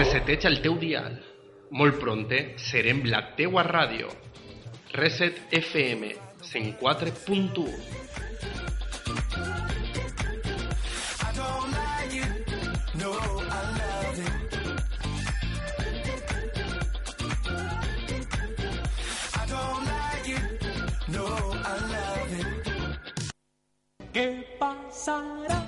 Reseteja el teu dial. Molt pronte serem la teua ràdio. Reset FM 104.1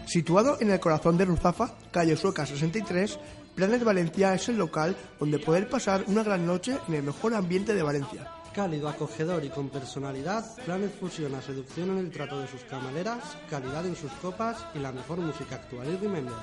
Situado en el corazón de Ruzafa, calle Sueca 63, Planet Valencia es el local donde poder pasar una gran noche en el mejor ambiente de Valencia. Cálido, acogedor y con personalidad, Planet fusiona seducción en el trato de sus camareras, calidad en sus copas y la mejor música actual y remember.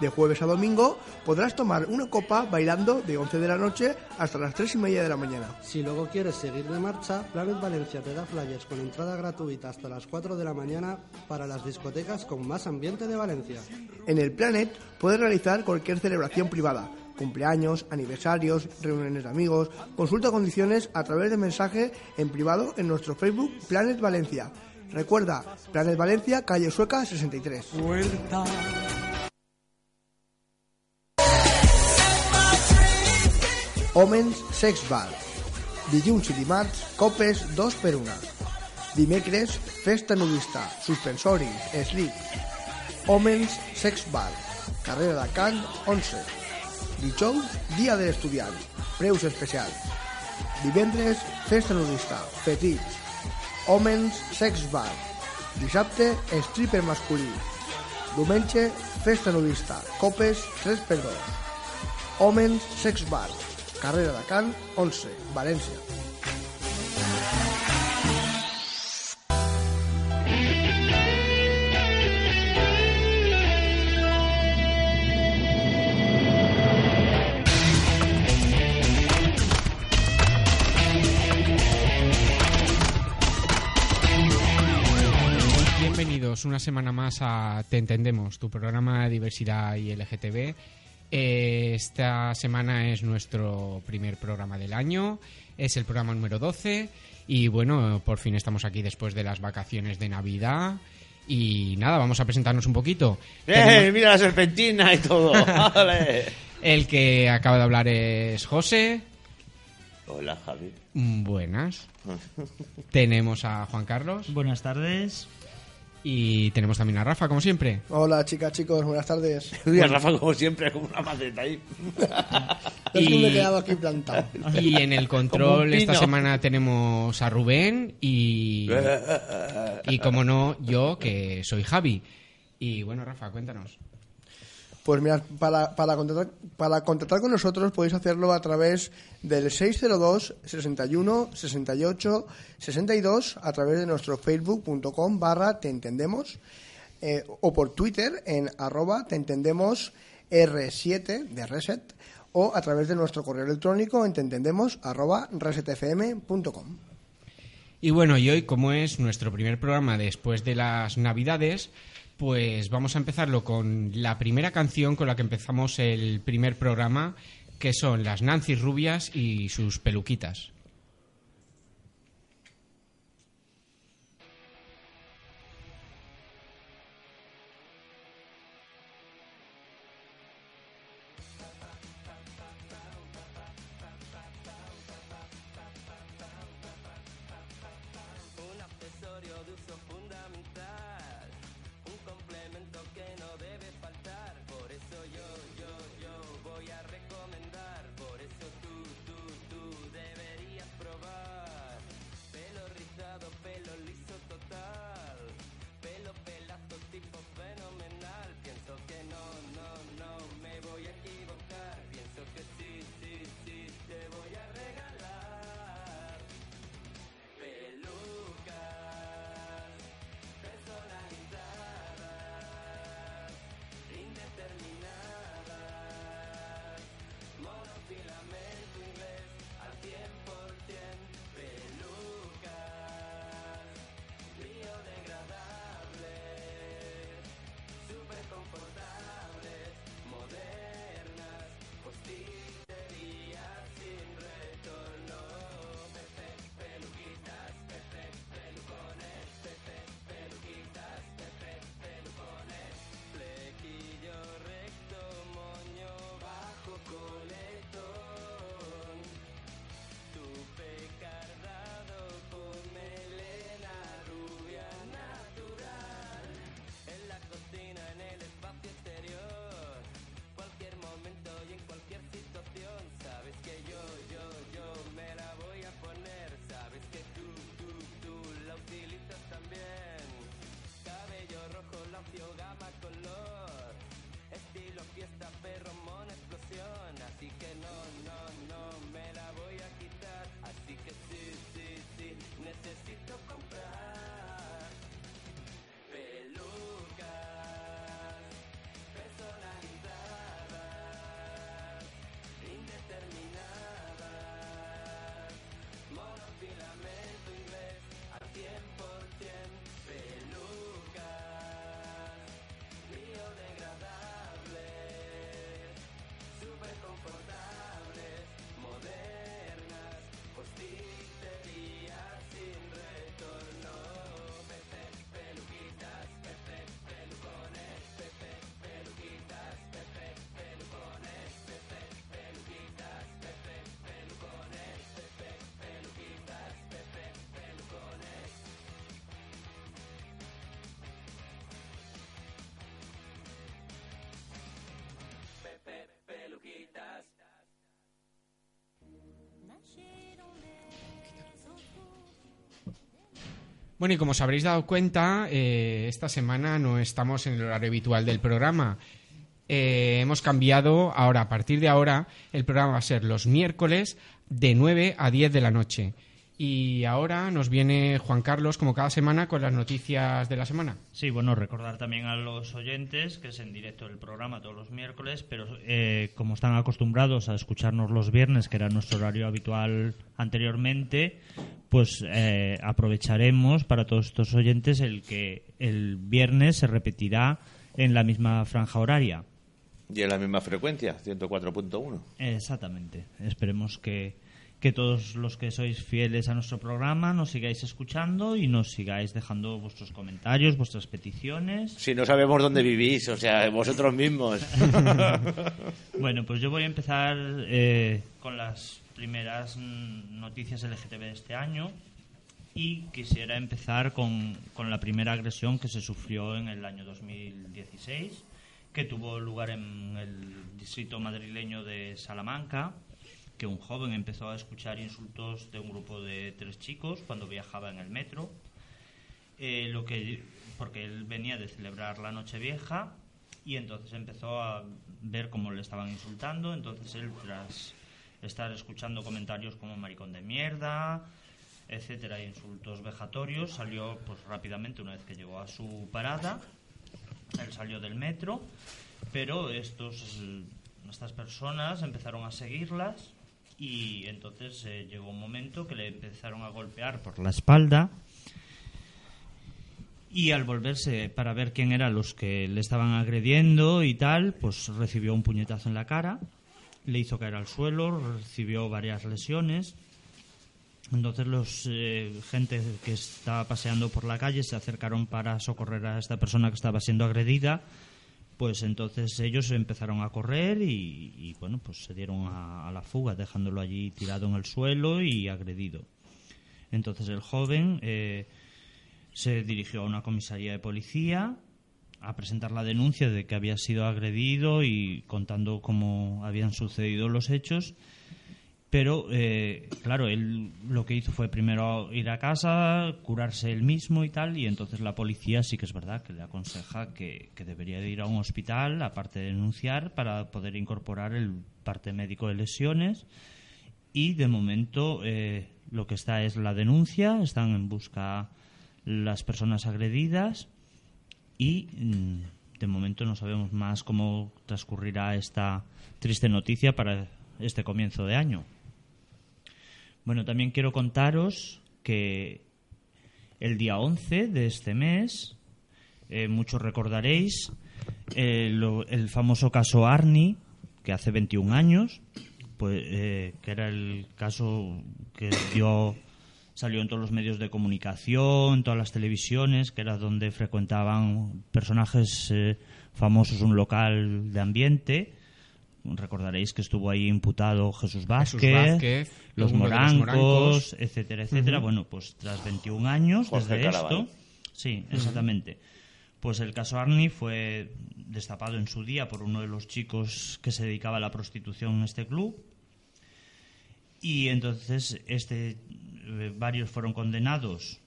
De jueves a domingo podrás tomar una copa bailando de 11 de la noche hasta las 3 y media de la mañana. Si luego quieres seguir de marcha, Planet Valencia te da flyers con entrada gratuita hasta las 4 de la mañana para las discotecas con más ambiente de Valencia. En el Planet puedes realizar cualquier celebración privada, cumpleaños, aniversarios, reuniones de amigos, consulta condiciones a través de mensaje en privado en nuestro Facebook Planet Valencia. Recuerda, Planet Valencia, calle Sueca 63. Homens Sex Bar. Dilluns i dimarts, copes 2 per 1. Dimecres, festa nudista, suspensoris, slip. Homens Sex Bar. Carrera de Can 11. Dijous, dia de l'estudiant. Preus especials. Divendres, festa nudista, petits. Homens Sex Bar. Dissabte, stripper masculí. Diumenge, festa nudista, copes 3 per 2. Homens Sex Bar. Carrera de Can 11, València. Bienvenidos una semana más a Te Entendemos, tu programa de diversidad y LGTB. Eh, Esta semana es nuestro primer programa del año, es el programa número 12 y bueno, por fin estamos aquí después de las vacaciones de Navidad y nada, vamos a presentarnos un poquito. ¡Eh! Tenemos- Mira la serpentina y todo. El que acaba de hablar es José. Hola, Javi. Buenas. tenemos a Juan Carlos Buenas tardes. Y tenemos también a Rafa, como siempre. Hola chicas, chicos, buenas tardes. Y a Rafa, como siempre, con una maceta ahí. Es que me he Y- quedado aquí plantado. Y en el Como control esta semana tenemos a Rubén y, y como no, yo que soy Javi. Y bueno, Rafa, cuéntanos. Pues mirad, para, para, contratar, para contratar con nosotros podéis hacerlo a través del 602 61 68 62 a través de nuestro facebook.com barra te entendemos eh, o por Twitter en arroba te entendemos R7 de Reset o a través de nuestro correo electrónico en te entendemos arroba resetfm.com. Y bueno, y hoy, como es nuestro primer programa después de las Navidades, pues vamos a empezarlo con la primera canción con la que empezamos el primer programa, que son las Nancy Rubias y sus peluquitas. Bueno, y como os habréis dado cuenta, eh, esta semana no estamos en el horario habitual del programa. Eh, hemos cambiado, ahora, a partir de ahora, el programa va a ser los miércoles de 9 a 10 de la noche. Y ahora nos viene Juan Carlos, como cada semana, con las noticias de la semana. Sí, bueno, recordar también a los oyentes que es en directo el programa todos los miércoles, pero eh, como están acostumbrados a escucharnos los viernes, que era nuestro horario habitual anteriormente, pues eh, aprovecharemos para todos estos oyentes el que el viernes se repetirá en la misma franja horaria. Y en la misma frecuencia, 104.1. Exactamente. Esperemos que, que todos los que sois fieles a nuestro programa nos sigáis escuchando y nos sigáis dejando vuestros comentarios, vuestras peticiones. Si no sabemos dónde vivís, o sea, vosotros mismos. Bueno, pues yo voy a empezar eh, con las primeras noticias LGTB de este año y quisiera empezar con, con la primera agresión que se sufrió en el año 2016, que tuvo lugar en el distrito madrileño de Salamanca, que un joven empezó a escuchar insultos de un grupo de tres chicos cuando viajaba en el metro, eh, lo que porque él venía de celebrar la Nochevieja y entonces empezó a ver cómo le estaban insultando, entonces él tras estar escuchando comentarios como maricón de mierda, etcétera, insultos vejatorios, salió pues rápidamente una vez que llegó a su parada, él salió del metro, pero estos estas personas empezaron a seguirlas y entonces eh, llegó un momento que le empezaron a golpear por la espalda y al volverse para ver quién eran los que le estaban agrediendo y tal, pues recibió un puñetazo en la cara, le hizo caer al suelo, recibió varias lesiones. Entonces los eh, gente que estaba paseando por la calle se acercaron para socorrer a esta persona que estaba siendo agredida. Pues entonces ellos empezaron a correr y, y, bueno, pues se dieron a, a la fuga, dejándolo allí tirado en el suelo y agredido. Entonces el joven eh, se dirigió a una comisaría de policía a presentar la denuncia de que había sido agredido y contando cómo habían sucedido los hechos. Pero, eh, claro, él lo que hizo fue primero ir a casa, curarse él mismo y tal, y entonces la policía sí que es verdad que le aconseja que, debería de ir a un hospital, aparte de denunciar, para poder incorporar el parte médico de lesiones. Y de momento eh, lo que está es la denuncia, están en busca las personas agredidas y mm, de momento no sabemos más cómo transcurrirá esta triste noticia para este comienzo de año. Bueno, también quiero contaros que el día 11 de este mes, eh, muchos recordaréis eh, el famoso caso Arni, que hace 21 años, pues, eh, que era el caso que dio salió en todos los medios de comunicación, en todas las televisiones, que era donde frecuentaban personajes famosos un local de ambiente. Recordaréis que estuvo ahí imputado Jesús Vázquez, Vázquez, los, morancos, etcétera, etcétera. Bueno, pues tras 21 años Jorge desde Caraval. esto, sí, exactamente. Pues el caso Arni fue destapado en su día por uno de los chicos que se dedicaba a la prostitución en este club. Y entonces este, eh, varios fueron condenados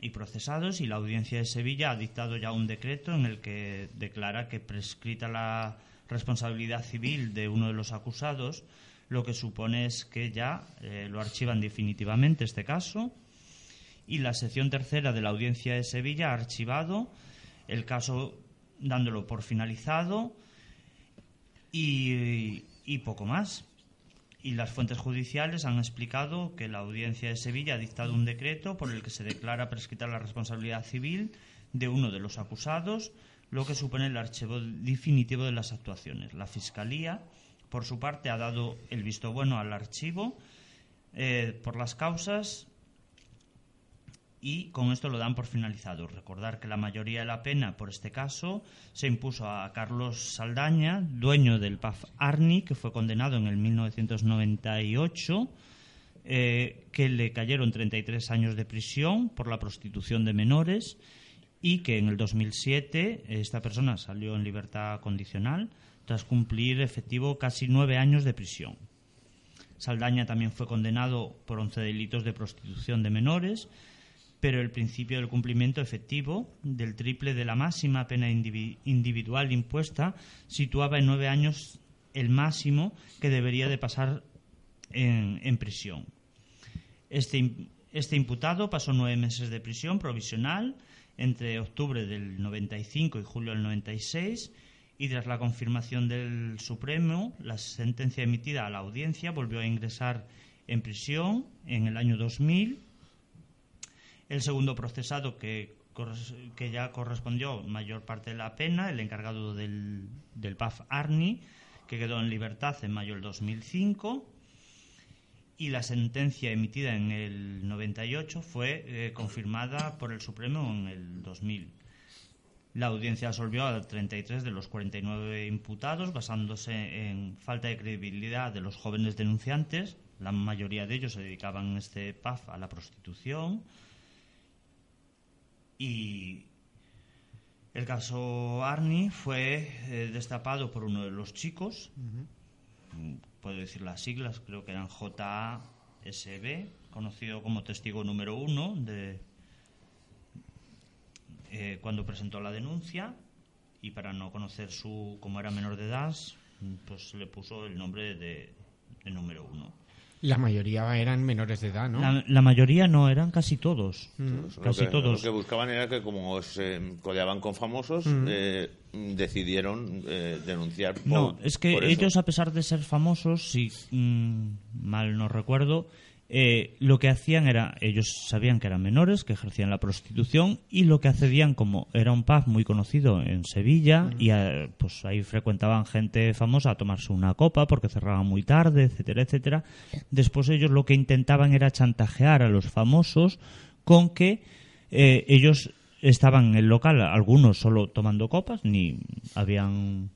y procesados y la audiencia de Sevilla ha dictado ya un decreto en el que declara que prescrita la responsabilidad civil de uno de los acusados, lo que supone es que ya eh, lo archivan definitivamente este caso y la sección tercera de la audiencia de Sevilla ha archivado el caso dándolo por finalizado y, y poco más. Y las fuentes judiciales han explicado que la audiencia de Sevilla ha dictado un decreto por el que se declara prescrita la responsabilidad civil de uno de los acusados, lo que supone el archivo definitivo de las actuaciones. La Fiscalía, por su parte, ha dado el visto bueno al archivo eh, por las causas y con esto lo dan por finalizado. Recordar que la mayoría de la pena por este caso se impuso a Carlos Saldaña, dueño del PAF Arni, que fue condenado en el 1998, eh, que le cayeron 33 años de prisión por la prostitución de menores y que en el 2007 esta persona salió en libertad condicional tras cumplir efectivo casi nueve años de prisión. Saldaña también fue condenado por 11 delitos de prostitución de menores, pero el principio del cumplimiento efectivo del triple de la máxima pena indivi- individual impuesta situaba en nueve años el máximo que debería de pasar en, prisión. Este, este imputado pasó nueve meses de prisión provisional entre octubre del 95 y julio del 96 y tras la confirmación del Supremo, la sentencia emitida a la audiencia volvió a ingresar en prisión en el año 2000. El segundo procesado que, que ya correspondió mayor parte de la pena, el encargado del, del PAF Arni, que quedó en libertad en mayo del 2005 y la sentencia emitida en el 98 fue eh, confirmada por el Supremo en el 2000. La audiencia absolvió a 33 de los 49 imputados basándose en falta de credibilidad de los jóvenes denunciantes. La mayoría de ellos se dedicaban en este PAF a la prostitución. Y el caso Arni fue eh, destapado por uno de los chicos, puedo decir las siglas, creo que eran JASB, conocido como testigo número uno de eh, cuando presentó la denuncia y para no conocer su como era menor de edad, pues le puso el nombre de, de número uno. La mayoría eran menores de edad, ¿no? La, la mayoría no, eran casi todos. Lo Casi que, todos. Lo que buscaban era que, como se codeaban con famosos, eh, decidieron eh, denunciar. por- No, es que por eso. ellos, a pesar de ser famosos, si mm, mal no recuerdo, eh, lo que hacían era, ellos sabían que eran menores, que ejercían la prostitución, y lo que accedían, como era un pub muy conocido en Sevilla, y eh, pues ahí frecuentaban gente famosa a tomarse una copa porque cerraban muy tarde, etcétera, etcétera. Después ellos lo que intentaban era chantajear a los famosos con que eh, ellos estaban en el local, algunos solo tomando copas, ni habían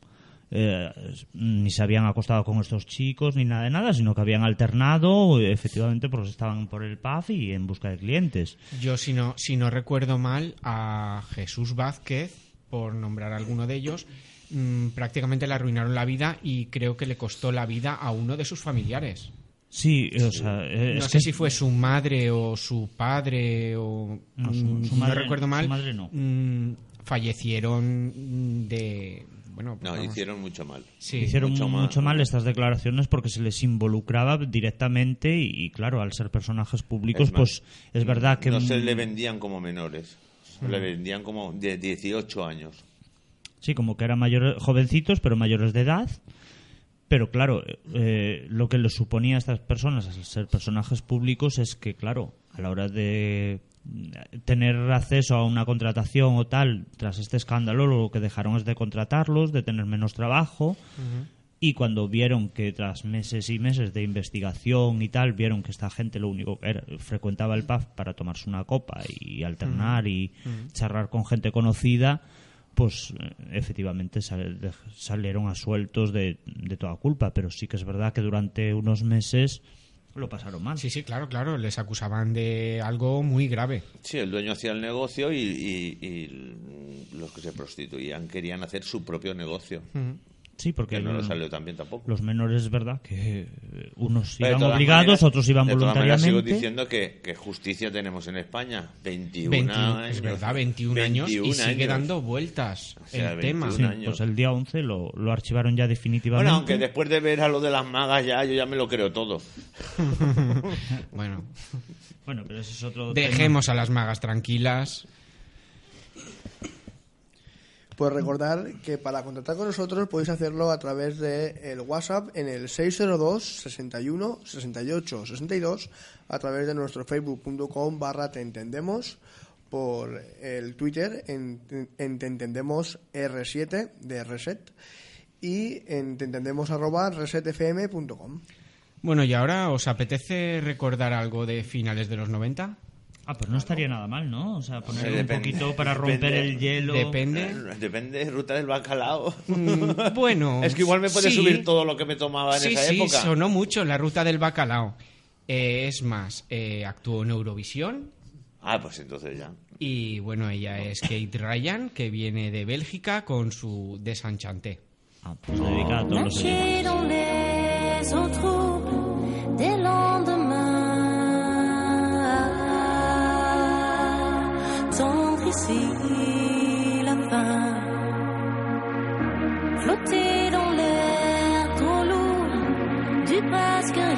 eh, ni se habían acostado con estos chicos ni nada de nada, sino que habían alternado efectivamente porque estaban por el pub y en busca de clientes. Yo, si no, si no recuerdo mal, a Jesús Vázquez, por nombrar alguno de ellos, mm, prácticamente le arruinaron la vida y creo que le costó la vida a uno de sus familiares. Sí, o sea, eh, no sé que si fue su madre o su padre o No, su- mm, su si madre- no recuerdo mal su madre no. mm, fallecieron de bueno pues No, vamos. hicieron mucho mal. Sí, hicieron mucho mucho, mal. mal estas declaraciones porque se les involucraba directamente y, y, claro, al ser personajes públicos, Es más, pues es verdad que... No se le vendían como menores, se le vendían como de 18 años. Sí, como que eran mayores, jovencitos, pero mayores de edad. Pero claro, eh, lo que les suponía a estas personas al ser personajes públicos es que, claro, a la hora de tener acceso a una contratación o tal, tras este escándalo, lo que dejaron es de contratarlos, de tener menos trabajo. Y cuando vieron que tras meses y meses de investigación y tal, vieron que esta gente lo único que era, frecuentaba el pub para tomarse una copa y alternar y charlar con gente conocida, pues eh, efectivamente sal- salieron asueltos de, de toda culpa. Pero sí que es verdad que durante unos meses lo pasaron mal. sí sí claro claro les acusaban de algo muy grave Sí, el dueño hacía el negocio y, y- y los que se prostituían querían hacer su propio negocio. Sí, porque Que no el- salió tan bien tampoco. los menores es verdad que eh, unos Pero iban todas obligados, maneras- otros iban de todas maneras voluntariamente. sigo diciendo que, que justicia tenemos en España. 21 21, años. es verdad 21, años y 21 sigue años. dando vueltas O sea, el tema 21 Sí, pues el día 11 lo, lo archivaron ya definitivamente. Bueno, aunque después de ver a lo de las magas ya, yo ya me lo creo todo. bueno Bueno, pero ese es otro tema. dejemos a las magas tranquilas Pues recordar que para contactar con nosotros podéis hacerlo a través de el WhatsApp en el 602 61 68 62 a través de nuestro facebook.com barra te entendemos por el Twitter en, en te entendemos R7 de Reset y en te entendemos arroba resetfm.com. bueno y ahora os apetece recordar algo de finales de los 90 Ah, pues no estaría nada mal, ¿no? O sea, poner un Depende. poquito para romper Depende. el hielo. Depende. Depende, ruta del bacalao. Mm, bueno es que igual me puede sí. subir todo lo que me tomaba en sí, esa sí, época. sonó mucho la ruta del bacalao. Eh, es más, eh, actuó en Eurovisión Ah, pues entonces ya. y bueno, ella es Kate Ryan, que viene de Bélgica con su Desenchanté. Ah, pues dedicada a todos los d'ici la fin. Flotter dans l'air trop lourd du presque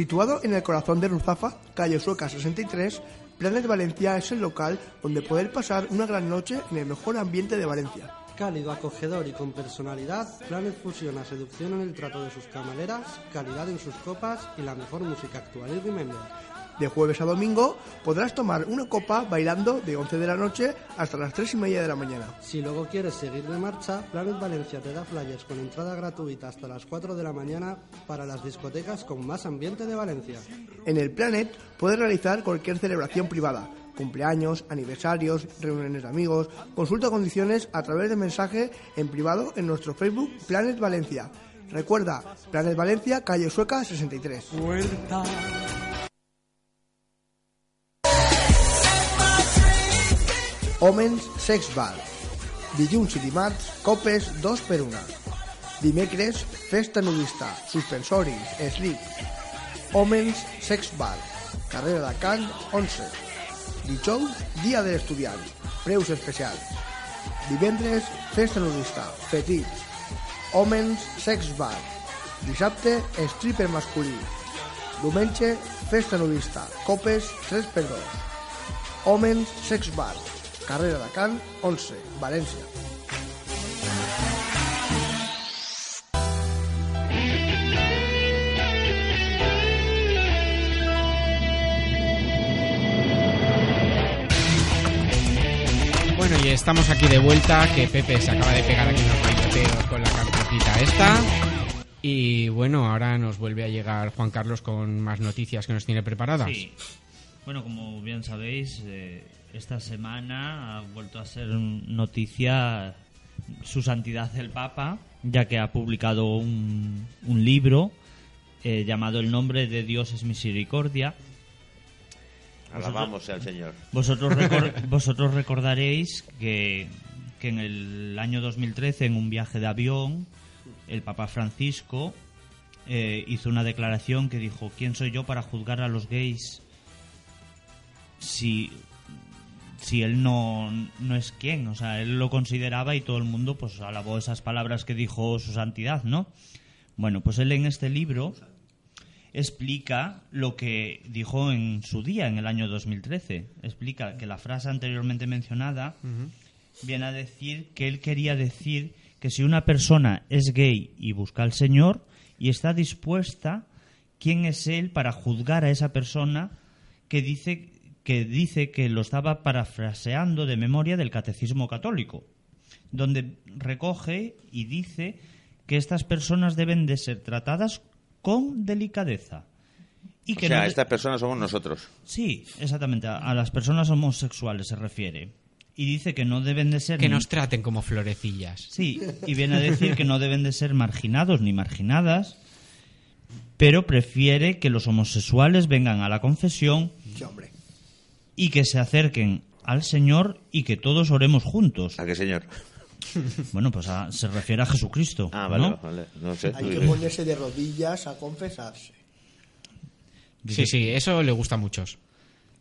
Situado en el corazón de Ruzafa, calle Sueca 63, Planet Valencia es el local donde poder pasar una gran noche en el mejor ambiente de Valencia. Cálido, acogedor y con personalidad, Planet fusiona seducción en el trato de sus camaleras, calidad en sus copas y la mejor música actual y remember. De jueves a domingo podrás tomar una copa bailando de 11 de la noche hasta las 3 y media de la mañana. Si luego quieres seguir de marcha, Planet Valencia te da flyers con entrada gratuita hasta las 4 de la mañana para las discotecas con más ambiente de Valencia. En el Planet puedes realizar cualquier celebración privada, cumpleaños, aniversarios, reuniones de amigos, consulta condiciones a través de mensaje en privado en nuestro Facebook Planet Valencia. Recuerda, Planet Valencia, calle Sueca 63. Homens Sex Bar. Dilluns i dimarts, copes 2 per 1. Dimecres, festa nudista, suspensoris, slip. Homens Sex Bar. Carrera de Can 11. Dijous, dia de l'estudiant. Preus especials. Divendres, festa nudista, petits. Homens Sex Bar. Dissabte, stripper masculí. Diumenge, festa nudista, copes 3 per 2. Homens Sex Bar. carrera de Can 11, Valencia. Bueno, y estamos aquí de vuelta, que Pepe se acaba de pegar aquí unos mayoteos con la carpetita esta. Y bueno, ahora nos vuelve a llegar Juan Carlos con más noticias que nos tiene preparadas. Sí. Bueno, como bien sabéis, eh, esta semana ha vuelto a ser noticia su santidad el Papa, ya que ha publicado un, un libro eh, llamado El nombre de Dios es misericordia. Alabamos al Señor. Vosotros, recor- vosotros recordaréis que, que en el año 2013, en un viaje de avión, el Papa Francisco eh, hizo una declaración que dijo, ¿quién soy yo para juzgar a los gays si, si él no, no es quien? O sea, él lo consideraba y todo el mundo pues alabó esas palabras que dijo su santidad, ¿no? Bueno, pues él en este libro explica lo que dijo en su día, en el año 2013. Explica que la frase anteriormente mencionada viene a decir que él quería decir que si una persona es gay y busca al Señor y está dispuesta, ¿quién es él para juzgar a esa persona que dice que dice que lo estaba parafraseando de memoria del catecismo católico, donde recoge y dice que estas personas deben de ser tratadas con delicadeza. Y O que sea, no de- estas personas somos nosotros. Sí, exactamente, a, a las personas homosexuales se refiere. Y dice que no deben de ser... Que ni- nos traten como florecillas. Sí, y viene a decir que no deben de ser marginados ni marginadas, pero prefiere que los homosexuales vengan a la confesión Sí, hombre. Y que se acerquen al Señor y que todos oremos juntos. ¿A qué señor? Bueno, pues a- se refiere a Jesucristo. Ah, vale, ¿no? vale. No sé. Hay que ponerse de rodillas a confesarse. Sí, sí, eso le gusta a muchos.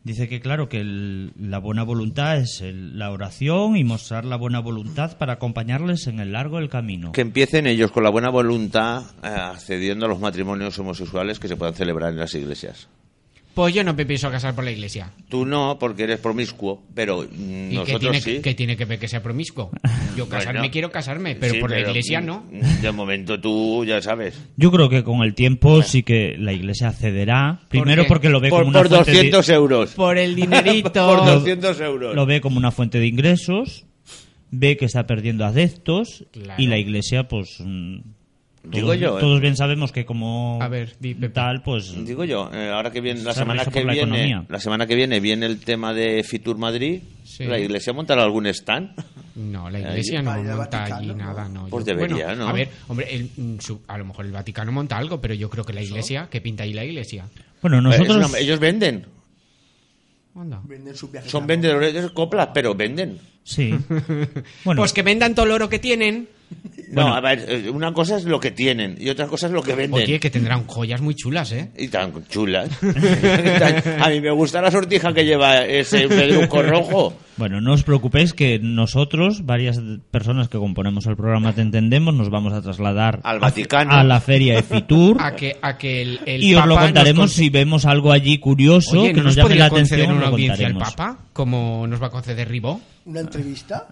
Dice que claro, que el- la buena voluntad es el- la oración y mostrar la buena voluntad para acompañarles en el largo del camino. Que empiecen ellos con la buena voluntad eh, accediendo a los matrimonios homosexuales que se puedan celebrar en las iglesias. Pues yo no me pienso casar por la iglesia. Tú no, porque eres promiscuo, pero mm, ¿Y qué nosotros tiene, sí. que tiene que ver que sea promiscuo? Yo casarme Bueno. quiero casarme, pero Sí, por la pero, iglesia mm, no. De momento tú ya sabes. Yo creo que con el tiempo sí que la iglesia cederá. Primero qué? porque lo ve Por, como una por fuente de- 200 euros. Por el dinerito. por 200 euros. lo ve como una fuente de ingresos, ve que está perdiendo adeptos Claro. y la iglesia, pues. mm, Digo todos, yo, ¿eh? todos bien sabemos que como A ver, di, tal, pues. Digo yo, eh, ahora que viene la Se semana que la viene, economía. la semana que viene viene el tema de Fitur Madrid, Sí. la iglesia montará algún stand. No, la iglesia no monta Vaticano, allí ¿no? nada, no. Pues Yo- debería, bueno, ¿no? A ver, hombre, el- mm, su- a lo mejor el Vaticano monta algo, pero yo creo que la iglesia, ¿qué pinta ahí la iglesia? Bueno, nosotros. una- ellos venden, Anda. Venden sus viajes son vendedores de coplas, pero venden. Sí. Bueno, Pues que vendan todo el oro que tienen. No, a ver, eh, una cosa es lo que tienen y otra cosa es lo que venden. Oye, que tendrán joyas muy chulas, ¿eh? Y tan chulas. a mí me gusta la sortija que lleva ese pedruco rojo. bueno, no os preocupéis que nosotros, varias personas que componemos el programa Te Entendemos, nos vamos a trasladar Al a- Vaticano. a la feria de Fitur. A que, a que el, el y os lo contaremos con- si vemos algo allí curioso Oye, que ¿no nos nos llame la atención. una audiencia al. Papa? Como nos va a conceder Ribó. ¿Una entrevista?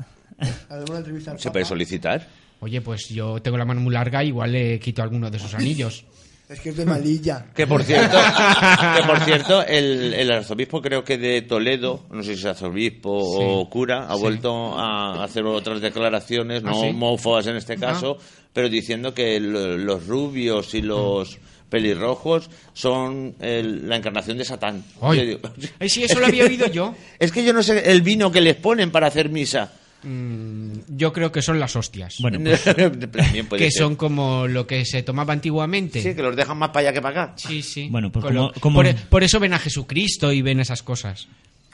¿Alguna entrevista al Se Papa? puede solicitar. Oye, pues yo tengo la mano muy larga, igual le quito alguno de esos anillos. Es que es de malilla. Que por cierto, que por cierto el, el arzobispo creo que de Toledo, no sé si es arzobispo o cura, ha sí. vuelto a hacer otras declaraciones, no ¿Ah, sí? homófobas en este caso, pero diciendo que lo- los rubios y los pelirrojos son el- la encarnación de Satán. Ay. Yo digo- Ay, sí, eso lo había oído yo. Es que yo no sé el vino que les ponen para hacer misa. Mm, yo creo que son las hostias. Bueno, pues, que ser. son como lo que se tomaba antiguamente. Sí, que los dejan más para allá que para acá. Sí, sí. Bueno, pues Con como- lo- como- Por, por eso ven a Jesucristo y ven esas cosas.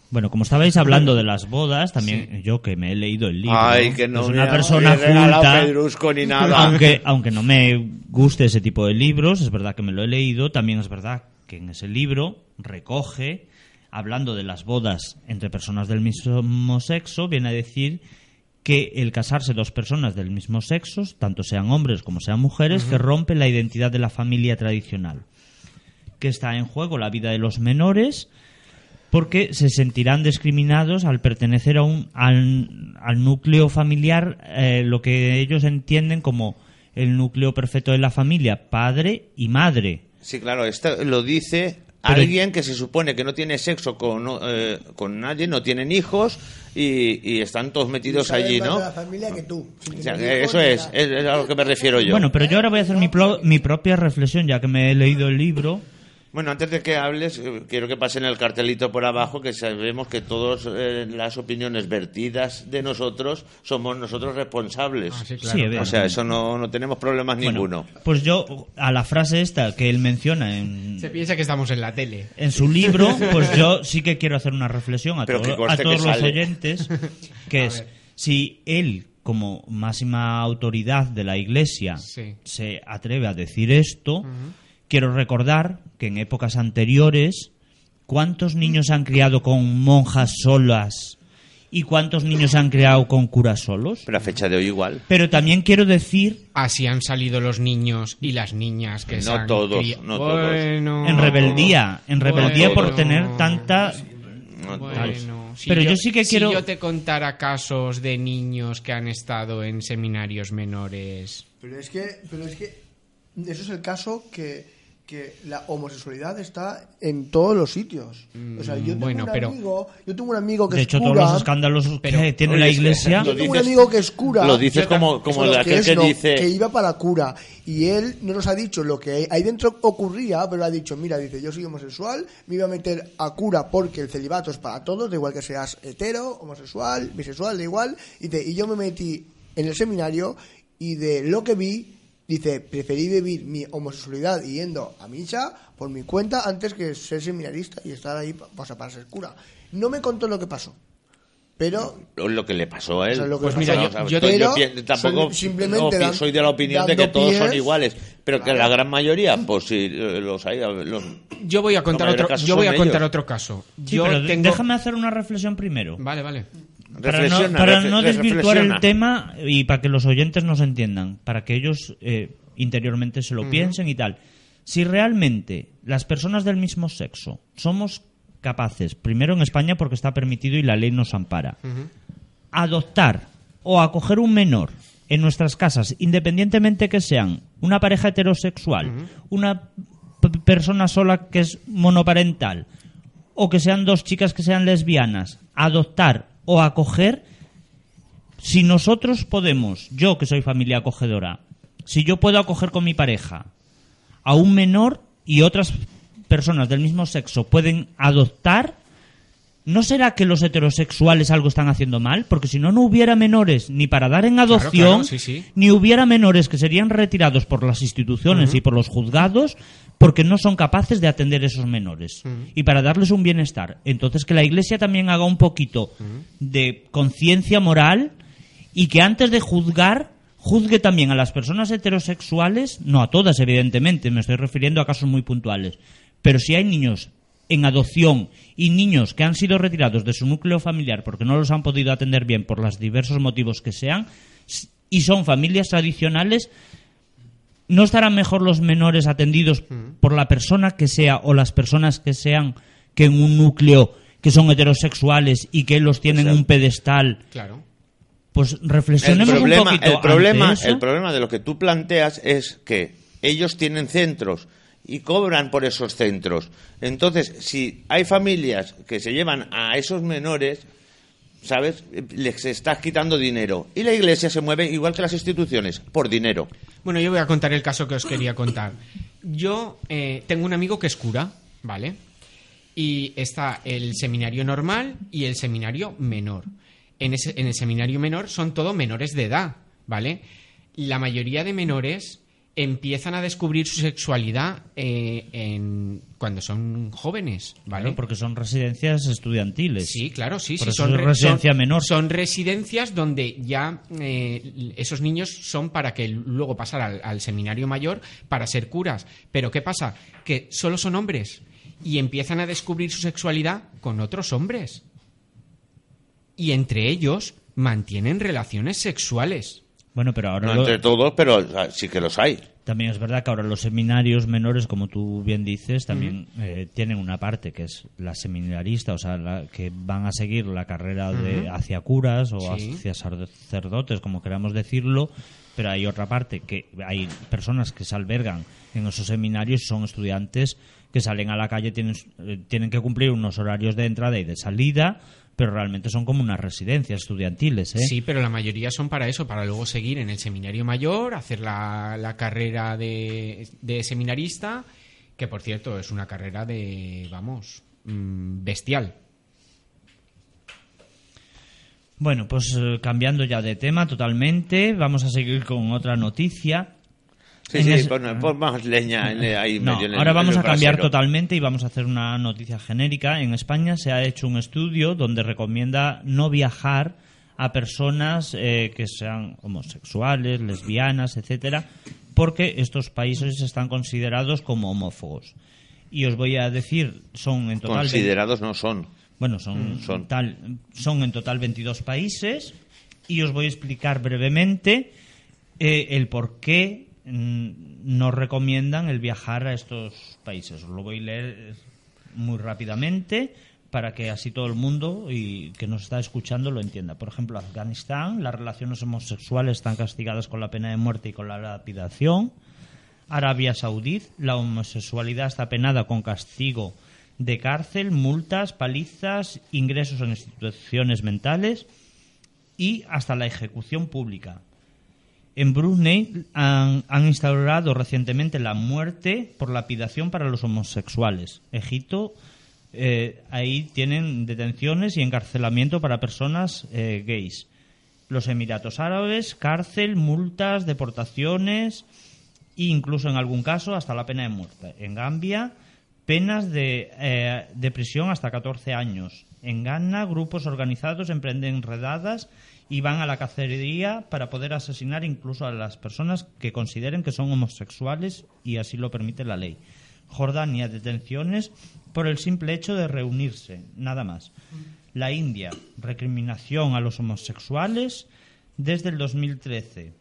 bueno, como estabais hablando de las bodas, también yo que me he leído el libro, Ay, que no es me una persona culta, pedrusco ni nada. aunque aunque no me guste ese tipo de libros, es verdad que me lo he leído, también es verdad que en ese libro recoge hablando de las bodas entre personas del mismo sexo, viene a decir que el casarse dos personas del mismo sexo, tanto sean hombres como sean mujeres, que rompe la identidad de la familia tradicional. Que está en juego la vida de los menores porque se sentirán discriminados al pertenecer a un, al, al núcleo familiar, eh, lo que ellos entienden como el núcleo perfecto de la familia, padre y madre. Sí, claro, esto lo dice alguien que se supone que no tiene sexo con, eh, con nadie, no tienen hijos y, y están todos metidos allí, más ¿no? de la familia que tú. O sea, eso es, es, es a lo que me refiero yo. Bueno, pero yo ahora voy a hacer mi, pro- mi propia reflexión, ya que me he leído el libro. Bueno, antes de que hables, eh, quiero que pasen el cartelito por abajo, que sabemos que todas las opiniones vertidas de nosotros somos nosotros responsables. Ah, sí, ver. O sea, eso no, no tenemos problemas Bueno, ninguno. Pues yo, a la frase esta que él menciona en, Se piensa que estamos en la tele. en su libro, pues yo sí que quiero hacer una reflexión a, Pero todo- que conste a todos los sale. oyentes, que es, si él, como máxima autoridad de la Iglesia, Sí. se atreve a decir esto, quiero recordar que en épocas anteriores, ¿cuántos niños han criado con monjas solas y cuántos niños han criado con curas solos? Pero a fecha de hoy igual. Pero también quiero decir Así han salido los niños y las niñas que No se han todos, cri- no todos. Bueno, en rebeldía, en rebeldía por tener tanta No, Bueno, si Pero yo sí que si quiero- yo te contara casos de niños que han estado en seminarios menores. Pero es que, pero es que eso es el caso que, que la homosexualidad está en todos los sitios. O sea, yo tengo, bueno, un, pero- amigo, yo tengo un amigo que De es hecho, cura. todos los escándalos Pero- que tiene Oye, la iglesia. Yo tengo un amigo que es cura. Lo dices como, como Bueno, el aquel es que no, dice... que iba para cura y él no nos ha dicho lo que ahí dentro ocurría, pero ha dicho, mira, dice, yo soy homosexual, me iba a meter a cura porque el celibato es para todos, da igual que seas hetero, homosexual, bisexual, da igual, y, dice, y yo me metí en el seminario y de lo que vi, dice, preferí vivir mi homosexualidad yendo a misa por mi cuenta antes que ser seminarista y estar ahí o sea, para ser cura. No me contó lo que pasó, pero lo que le pasó a él. O sea, Pues pasó. mira, O yo- sea, yo yo pero pi- tampoco simplemente no, pi- dan- soy de la opinión de que todos son iguales, pero que la gran mayoría, pues sí, los hay. los- Yo voy a contar otro, yo voy a contar ellos. otro caso. Sí, yo pero de- tengo déjame hacer una reflexión primero. Vale, vale. Para no, para desvirtuar el tema y para que los oyentes nos entiendan, para que ellos eh, interiormente se lo piensen y tal. Si realmente las personas del mismo sexo somos capaces, primero en España porque está permitido y la ley nos ampara, adoptar o acoger un menor en nuestras casas, independientemente que sean una pareja heterosexual, una persona sola que es monoparental, o que sean dos chicas que sean lesbianas, adoptar o acoger, si nosotros podemos, yo que soy familia acogedora, si yo puedo acoger con mi pareja a un menor y otras personas del mismo sexo pueden adoptar, ¿no será que los heterosexuales algo están haciendo mal? Porque si no, no hubiera menores ni para dar en adopción, claro, sí, sí. ni hubiera menores que serían retirados por las instituciones y por los juzgados porque no son capaces de atender esos menores y para darles un bienestar. Entonces, que la Iglesia también haga un poquito de conciencia moral y que antes de juzgar, juzgue también a las personas heterosexuales, no a todas, evidentemente, me estoy refiriendo a casos muy puntuales, pero si hay niños en adopción y niños que han sido retirados de su núcleo familiar porque no los han podido atender bien por los diversos motivos que sean y son familias tradicionales, ¿no estarán mejor los menores atendidos por la persona que sea o las personas que sean que en un núcleo que son heterosexuales y que los tienen en un pedestal? Claro. Pues reflexionemos problema, un poquito el, problema, ante eso. el problema de lo que tú planteas es que ellos tienen centros y cobran por esos centros. Entonces, si hay familias que se llevan a esos menores, ¿sabes? Les estás quitando dinero. Y la iglesia se mueve igual que las instituciones, por dinero. Bueno, yo voy a contar el caso que os quería contar. Yo eh, tengo un amigo que es cura, ¿vale? Y está el seminario normal y el seminario menor. En, ese, en el seminario menor son todos menores de edad, ¿vale? La mayoría de menores empiezan a descubrir su sexualidad eh, en, cuando son jóvenes, ¿vale? Claro, porque son residencias estudiantiles. Sí, claro, sí, Por sí. eso Son, es re- residencia son- menor. son residencias donde ya eh, esos niños son para que luego pasar al, al seminario mayor para ser curas. Pero ¿qué pasa? Que solo son hombres y empiezan a descubrir su sexualidad con otros hombres. Y entre ellos mantienen relaciones sexuales. Bueno, pero ahora No lo- entre todos, pero o sea, sí que los hay. también es verdad que ahora los seminarios menores, como tú bien dices, también eh, tienen una parte que es la seminarista, o sea, la, que van a seguir la carrera de hacia curas o Sí. hacia sacerdotes, como queramos decirlo, pero hay otra parte que hay personas que se albergan en esos seminarios, son estudiantes que salen a la calle, tienen, eh, tienen que cumplir unos horarios de entrada y de salida, pero realmente son como unas residencias estudiantiles. ¿eh? Sí, pero la mayoría son para eso, para luego seguir en el seminario mayor, hacer la, la carrera de, de seminarista, que por cierto es una carrera de, vamos, mm, bestial. Bueno, pues eh, cambiando ya de tema totalmente, vamos a seguir con otra noticia. Sí, En sí, pon, pon más leña en ahí No, medio ahora en vamos a cambiar brasero. totalmente y vamos a hacer una noticia genérica. En España se ha hecho un estudio donde recomienda no viajar a personas eh, que sean homosexuales, lesbianas, etcétera, porque estos países están considerados como homófobos. Y os voy a decir, son en total Considerados no son. bueno, son, Son. Tal, son en total 22 países y os voy a explicar brevemente eh, el por qué mm, no recomiendan el viajar a estos países. Os lo voy a leer muy rápidamente para que así todo el mundo y que nos está escuchando lo entienda. Por ejemplo, Afganistán, las relaciones homosexuales están castigadas con la pena de muerte y con la lapidación. Arabia Saudí, la homosexualidad está penada con castigo de cárcel, multas, palizas, ingresos en instituciones mentales y hasta la ejecución pública. En Brunei han, instaurado recientemente la muerte por lapidación para los homosexuales. Egipto, eh, ahí tienen detenciones y encarcelamiento para personas eh, gays. Los Emiratos Árabes, cárcel, multas, deportaciones e incluso en algún caso hasta la pena de muerte. En Gambia, penas de, eh, de prisión hasta 14 años. En Ghana, grupos organizados emprenden redadas y van a la cacería para poder asesinar incluso a las personas que consideren que son homosexuales y así lo permite la ley. Jordania, detenciones por el simple hecho de reunirse, nada más. La India, recriminación a los homosexuales desde el 2013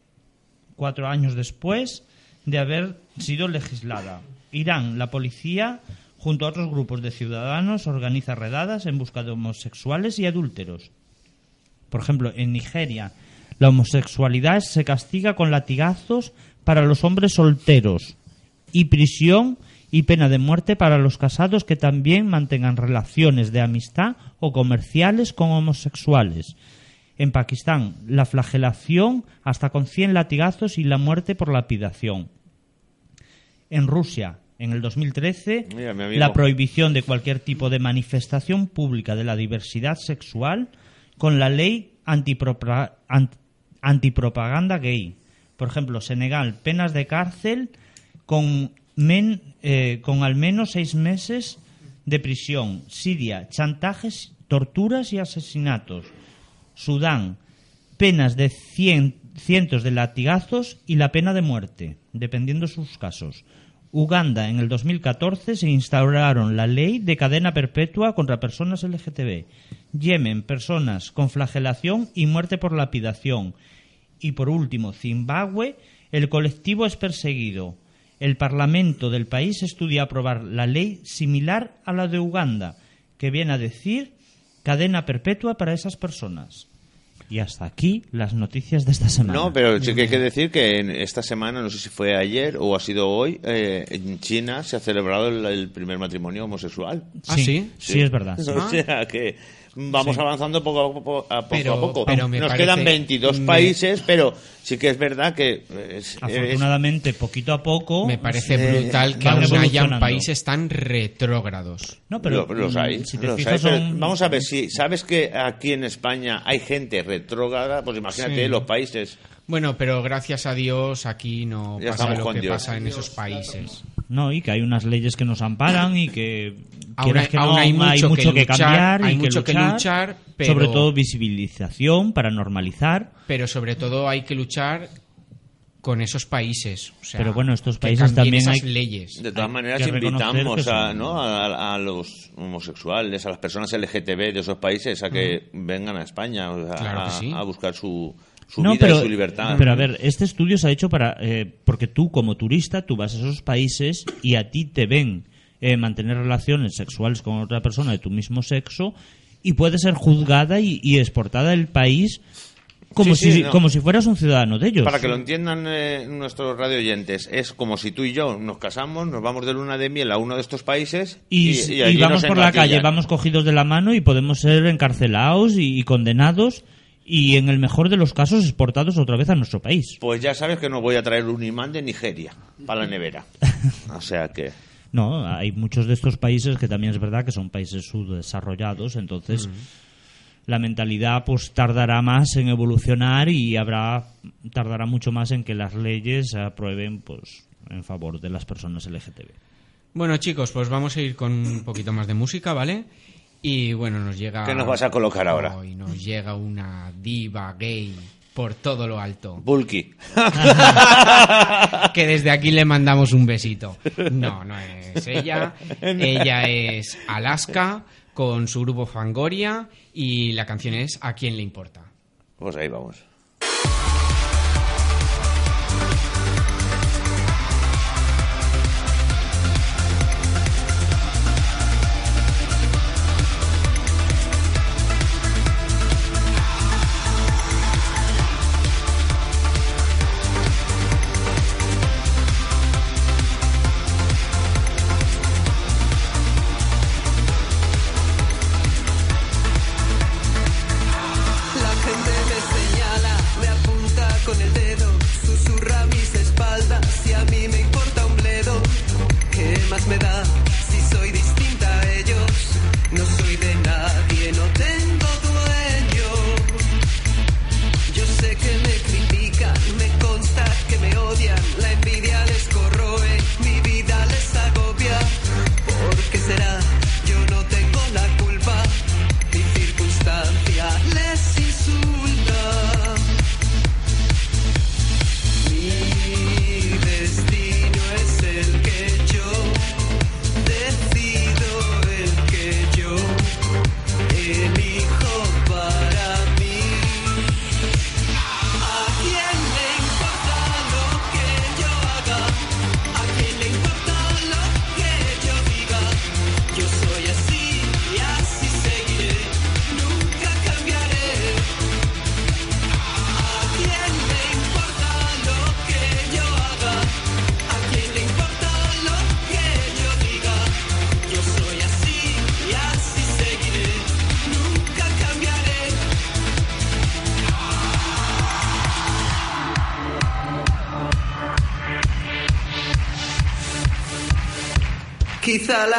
cuatro años después de haber sido legislada. Irán, la policía, junto a otros grupos de ciudadanos, organiza redadas en busca de homosexuales y adúlteros. Por ejemplo, en Nigeria, la homosexualidad se castiga con latigazos para los hombres solteros y prisión y pena de muerte para los casados que también mantengan relaciones de amistad o comerciales con homosexuales. En Pakistán, la flagelación hasta con 100 latigazos y la muerte por lapidación. En Rusia, en el 2013, Mira, mi amigo. la prohibición de cualquier tipo de manifestación pública de la diversidad sexual con la ley antipropaganda gay. Por ejemplo, Senegal, penas de cárcel con, men- eh, con al menos seis meses de prisión. Siria, chantajes, torturas y asesinatos. Sudán, penas de cien- cientos de latigazos y la pena de muerte, dependiendo sus casos. Uganda, en el 2014 se instauraron la ley de cadena perpetua contra personas LGTB. Yemen, personas con flagelación y muerte por lapidación. Y por último, Zimbabue, el colectivo es perseguido. El Parlamento del país estudia aprobar la ley similar a la de Uganda, que viene a decir cadena perpetua para esas personas. Y hasta aquí las noticias de esta semana. No, pero sí que hay que decir que en esta semana, no sé si fue ayer o ha sido hoy, eh, en China se ha celebrado el, el primer matrimonio homosexual. ¿Ah, sí? Sí, es verdad. O sea que vamos avanzando poco a poco. A poco, Pero- a poco. pero me Nos parece- quedan 22 me- países, pero sí que es verdad que es- es- Afortunadamente, poquito a poco. Me parece Eh, brutal que aún hayan países tan retrógrados. No, pero Lo- los hay, mm, si te los fijas, hay, pero son- vamos a ver si sabes que aquí en España hay gente retrógrada, pues imagínate Sí. los países. Bueno, pero gracias a Dios aquí no Ya pasa lo que Dios. pasa en esos países. No, y que hay unas leyes que nos amparan y que. Hay- que no, aún hay mucho que luchar, cambiar hay y mucho que que luchar. luchar, pero- Sobre todo visibilización para normalizar. Pero sobre todo hay que luchar con esos países. O sea, Pero bueno, estos países también esas hay- leyes. De todas Hay maneras, invitamos a, ¿no? a, a los homosexuales, a las personas LGTB de esos países a que vengan a España o sea, Claro que a, sí. a buscar su su no, vida pero, y su libertad. Pero a ver, este estudio se ha hecho para. eh, porque tú, como turista, tú vas a esos países y a ti te ven eh, mantener relaciones sexuales con otra persona de tu mismo sexo y puede ser juzgada y, y exportada del país como, Sí, sí, si, no. como si fueras un ciudadano de ellos. Para que lo entiendan eh, nuestros radio oyentes, es como si tú y yo nos casamos, nos vamos de luna de miel a uno de estos países Y, y, y vamos por la calle, vamos cogidos de la mano y podemos ser encarcelados y condenados y en el mejor de los casos exportados otra vez a nuestro país. Pues ya sabes que no voy a traer un imán de Nigeria para la nevera. O sea que... No, hay muchos de estos países que también es verdad que son países subdesarrollados, entonces la mentalidad pues tardará más en evolucionar y habrá tardará mucho más en que las leyes se aprueben pues en favor de las personas LGTB. Bueno, chicos, pues vamos a ir con un poquito más de música, ¿vale? Y bueno, nos llega. ¿Qué nos vas a colocar ahora? Hoy nos llega una diva gay por todo lo alto. Bulky. que desde aquí le mandamos un besito. No, no es ella. Ella es Alaska con su grupo Fangoria y la canción es ¿A quién le importa? Pues ahí vamos.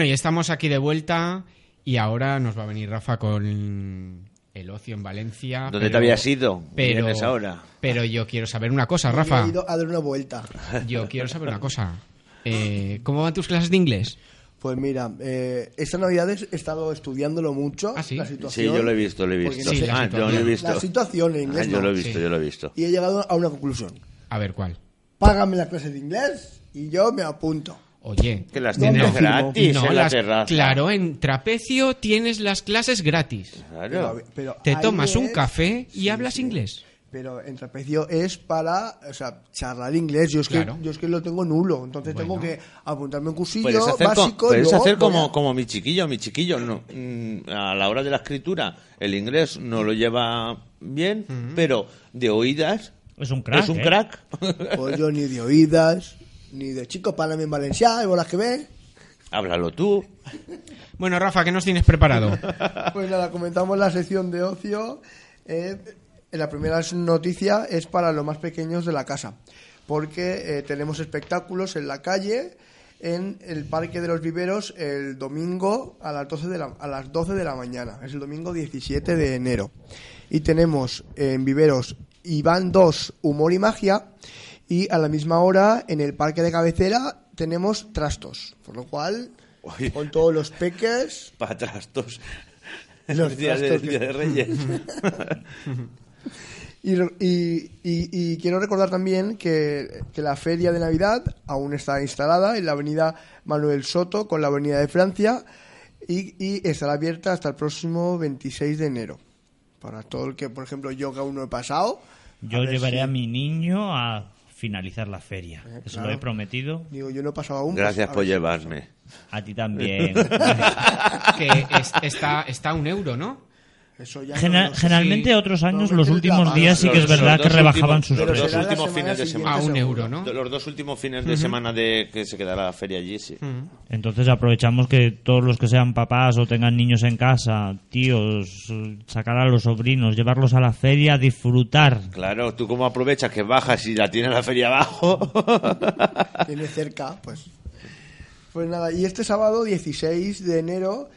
Bueno, y estamos aquí de vuelta y ahora nos va a venir Rafa con el ocio en Valencia. ¿Dónde pero- te habías ido? Pero, ahora. pero yo quiero saber una cosa, Me Rafa. he ido a dar una vuelta. Yo quiero saber una cosa. Eh, ¿Cómo van tus clases de inglés? Pues mira, eh, esta Navidad he estado estudiándolo mucho. ¿Ah, sí? La Sí, situación, yo lo he visto, lo he visto. no Sí, sé- ah, yo lo he visto. La situación en inglés Ah, yo lo he visto, Sí. yo lo he visto. Y he llegado a una conclusión. A ver, ¿cuál? Págame la clase de inglés y yo me apunto. Oye, Que las tienes no, gratis no, en la las- terraza. claro, en Trapecio tienes las clases gratis. Claro. pero Te ahí tomas un es- café y Sí, hablas sí. inglés. Pero en trapecio es para, o sea, charlar inglés. Yo es, Claro. que, yo es que lo tengo nulo. Entonces Bueno. tengo que apuntarme un cursillo Puedes hacer, co- básico. y puedes hacer como, a- como mi chiquillo. Mi chiquillo no, mm, a la hora de la escritura el inglés no lo lleva bien, pero de oídas Es un crack. es un ¿eh? crack. Pues yo ni de oídas, ni de chicos, párame en Valencia, y bolas que ve. Háblalo tú. Bueno, Rafa, ¿qué nos tienes preparado? Pues nada, comentamos la sección de ocio. Eh, la primera noticia es para los más pequeños de la casa, porque eh, tenemos espectáculos en la calle, en el Parque de los Viveros, el domingo a las 12 de la, a las 12 de la mañana. Es el domingo 17 de enero. Y tenemos en Viveros Iván 2, Humor y Magia, y a la misma hora en el Parque de Cabecera tenemos Trastos, por lo cual, Oye. con todos los peques... Para trastos. Los Los días de, que- Día de Reyes. Y, y- y- y quiero recordar también que, que la feria de Navidad aún está instalada en la avenida Manuel Soto con la avenida de Francia y, y estará abierta hasta el próximo 26 de enero. Para todo el que, por ejemplo, yo que aún no he pasado. Yo llevaré si- a mi niño a finalizar la feria. Eh, Eso claro. lo he prometido. Digo, yo no he pasado aún. pues, Gracias a por llevarme. A ti también. que es- está, está un euro, ¿no? Eso ya no, no sé. generalmente sí. otros años, los últimos días sí que es Los- verdad los que rebajaban últimos- sus los Pero dos últimos semana fines de siguiente, A un euro, ¿no? Los dos últimos fines de semana de que se quedará la feria allí, sí. Entonces aprovechamos que todos los que sean papás o tengan niños en casa, tíos, sacar a los sobrinos, llevarlos a la feria, disfrutar. Claro, tú como aprovechas que bajas y la tienes la feria abajo. Tiene cerca, pues. Pues nada, y este sábado 16 de enero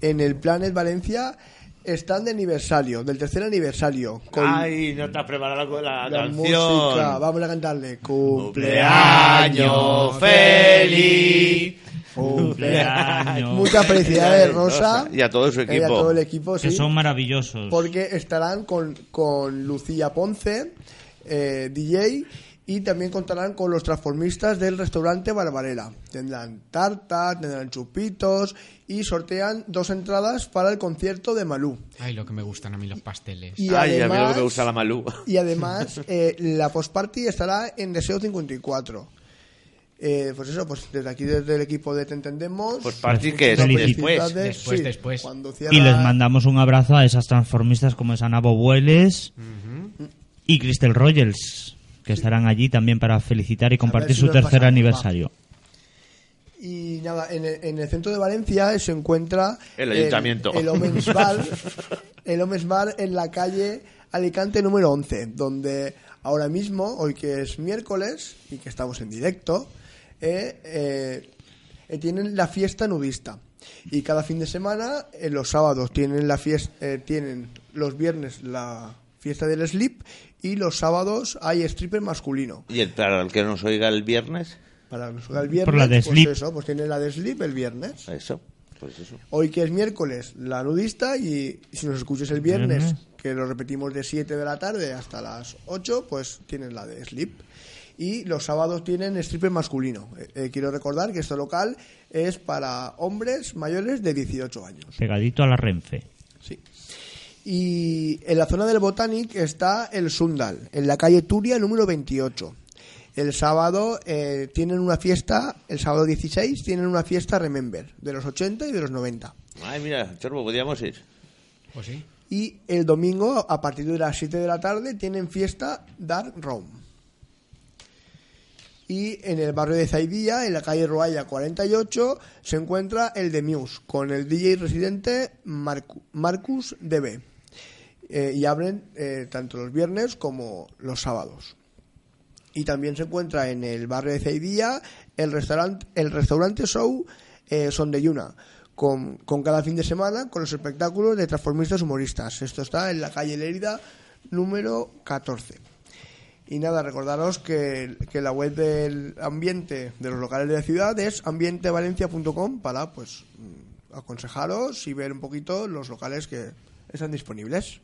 en el Planet Valencia están de aniversario, del tercer aniversario. Con Ay, no te has preparado la, la canción. música. Vamos a cantarle. Cumpleaños feliz. Cumpleaños. Muchas felicidades, Rosa. Y a todo su Y a equipo. todo el equipo, Que sí. son maravillosos. Porque estarán con, con Lucía Ponce, eh, DJ, y también contarán con los transformistas del restaurante Barbarella. Tendrán tarta, tendrán chupitos y sortean dos entradas para el concierto de Malú. Ay, lo que me gustan a mí los pasteles. Y Ay, a mí lo además, que me gusta la Malú. y además eh, la postparty estará en Deseo 54. Eh, pues eso, pues desde aquí, desde el equipo de Te Entendemos. Postparty, que es después, felicidades. después, después. cuando cierra- Y les mandamos un abrazo a esas transformistas como es Ana Bobueles y Crystal Rogers, que estarán allí también para felicitar y compartir si su tercer pasamos, aniversario. Y nada, en el, en el centro de Valencia se encuentra El ayuntamiento. El, Omens Bar, el Omens Bar en la calle Alicante número 11, donde ahora mismo, hoy que es miércoles y que estamos en directo, eh, eh, eh, tienen la fiesta nudista. Y cada fin de semana, en los sábados tienen la fiesta, tienen los viernes la fiesta del slip y los sábados hay stripper masculino. Y el, para el que nos oiga el viernes, Para que nos juegue el viernes, Por la de pues slip. eso, pues tiene la de slip el viernes. eso, pues eso. Hoy que es miércoles, la nudista, y si nos escuchas el viernes, Viernes. que lo repetimos de 7 de la tarde hasta las 8, pues tienes la de slip. Y los sábados tienen stripper masculino. Eh, eh, quiero recordar que este local es para hombres mayores de 18 años. Pegadito a la Renfe. Sí. Y en la zona del Botanic está el Sundal, en la calle Turia número 28. El sábado eh, tienen una fiesta, el sábado 16 tienen una fiesta Remember, de los 80 y de los 90. Ay, mira, Chorbo, podríamos ir. Pues sí. Y el domingo, a partir de las 7 de la tarde, tienen fiesta Dark Room. Y en el barrio de Zaidía, en la calle Roaya 48, se encuentra el de Muse, con el DJ residente Marcu- Marcus DB. Eh, y abren eh, tanto los viernes como los sábados. Y también se encuentra en el barrio de Zaidía el restaurante, el restaurante Show eh, son de Yuna, con, con cada fin de semana con los espectáculos de transformistas humoristas. Esto está en la calle Lérida número 14. Y nada, recordaros que, que la web del ambiente de los locales de la ciudad es ambientevalencia.com para pues mm, aconsejaros y ver un poquito los locales que están disponibles.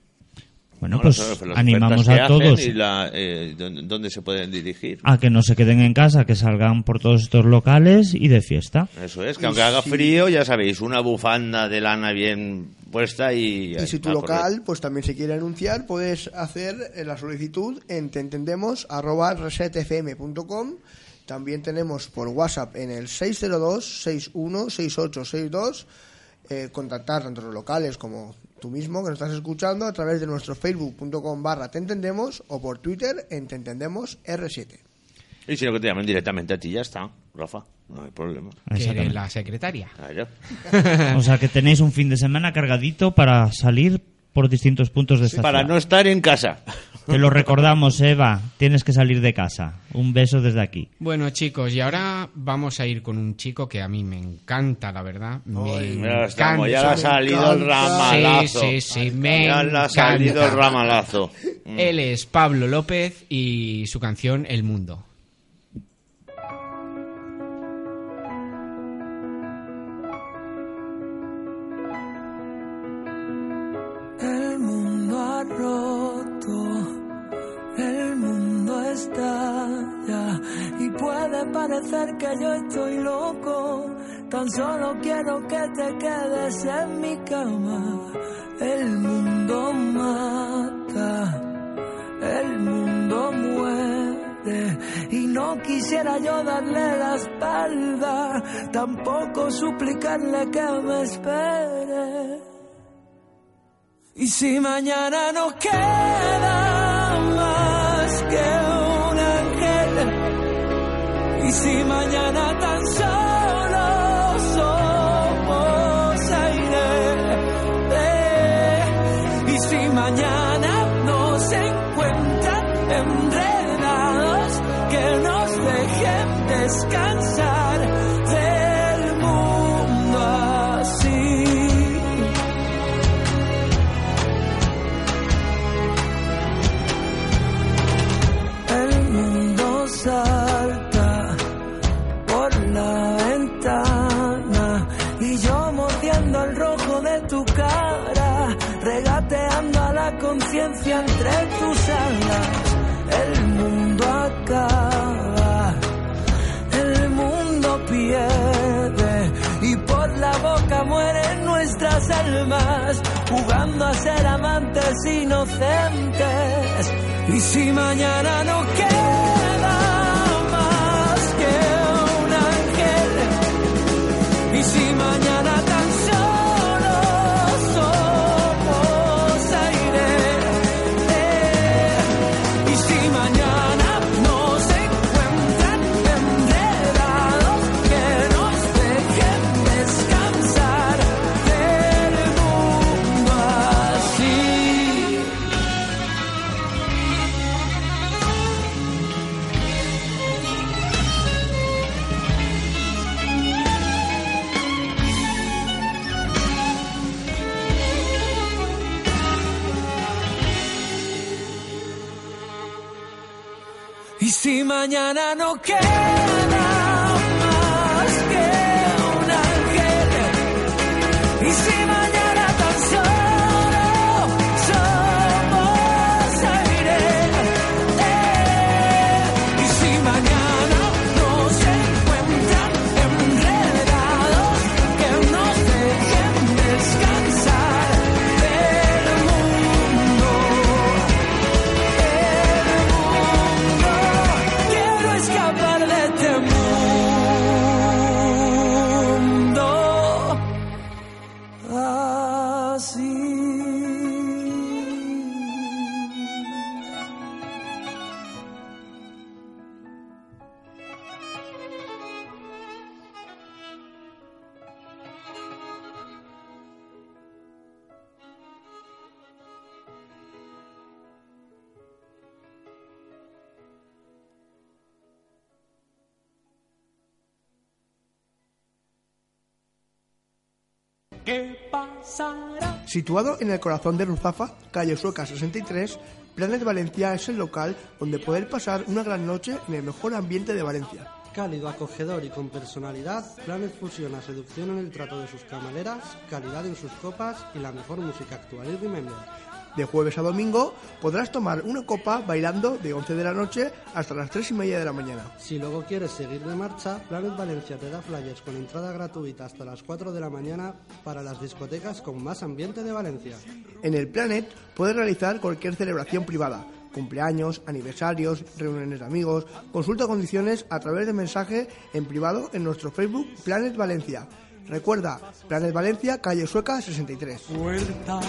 Bueno, No, pues las- animamos a todos Y la, eh, dónde, se pueden dirigir. a que no se queden en casa, que salgan por todos estos locales y de fiesta. Eso es, que aunque haga frío, ya sabéis, una bufanda de lana bien puesta y... Y si tu local pues también se quiere anunciar, puedes hacer eh, la solicitud en teentendemos@resetfm.com. También tenemos por WhatsApp en el 602 61 6862 eh, contactar tanto los locales como tú mismo que nos estás escuchando a través de nuestro facebook.com barra te entendemos o por Twitter en te entendemos R7. Y si no, que te llamen directamente a ti, ya está, Rafa, no hay problema. Que eres la secretaria. O sea que tenéis un fin de semana cargadito para salir por distintos puntos de esta Para ciudad. no estar en casa. Te lo recordamos, Eva, tienes que salir de casa. Un beso desde aquí. Bueno, chicos, y ahora vamos a ir con un chico que a mí me encanta, la verdad. Me estamos, ya le ha encanta. salido el encanta. ramalazo. Sí, sí, sí, me Ya le ha salido el encanta. ramalazo. Él es Pablo López y su canción El Mundo. Parecer que yo estoy loco. Tan solo quiero que te quedes en mi cama. El mundo mata, el mundo muere y no quisiera yo darle la espalda, tampoco suplicarle que me espere. Y si mañana no queda más que y si mañana tan solo somos aire, y si mañana nos encuentran enredados, que nos dejen descansar conciencia entre tus alas. El mundo acaba, el mundo pierde y por la boca mueren nuestras almas, jugando a ser amantes inocentes. Y si mañana no queda mañana no queda ¿Qué pasará? Situado en el corazón de Ruzafa, calle Sueca 63, Planet Valencia es el local donde poder pasar una gran noche en el mejor ambiente de Valencia. Cálido, acogedor y con personalidad, Planet fusiona seducción en el trato de sus camareras, calidad en sus copas y la mejor música actual y remember. De jueves a domingo podrás tomar una copa bailando de 11 de la noche hasta las 3 y media de la mañana. Si luego quieres seguir de marcha, Planet Valencia te da flyers con entrada gratuita hasta las 4 de la mañana para las discotecas con más ambiente de Valencia. En el Planet puedes realizar cualquier celebración privada, cumpleaños, aniversarios, reuniones de amigos, consulta condiciones a través de mensaje en privado en nuestro Facebook Planet Valencia. Recuerda, Planet Valencia, calle Sueca 63. Puerta.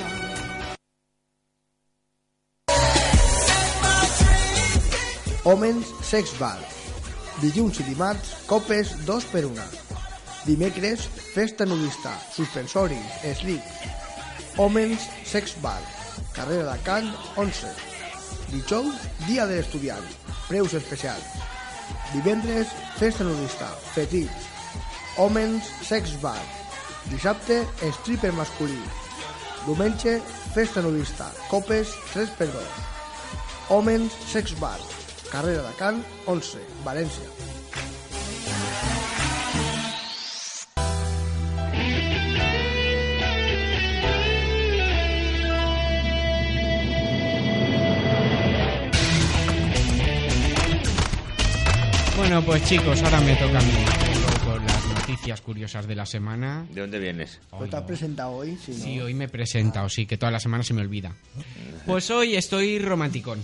Homens Sex Bar. Dilluns i dimarts, copes 2 per 1. Dimecres, festa nudista, suspensoris, slip. Homens Sex Bar. Carrera de Can 11. Dijous, dia de l'estudiant. Preus especials. Divendres, festa nudista, fetits. Homens Sex Bar. Dissabte, stripper masculí. Diumenge, festa nudista, copes 3 per 2. Homens Sex Bar. Carrera de Can 11, València. Bueno, pues chicos, ahora me toca a mí con las noticias curiosas de la semana. ¿De dónde vienes? Pues te has presentado hoy, si no... Sí, hoy me he presentado, sí, que toda la semana se me olvida. Pues hoy estoy romanticón.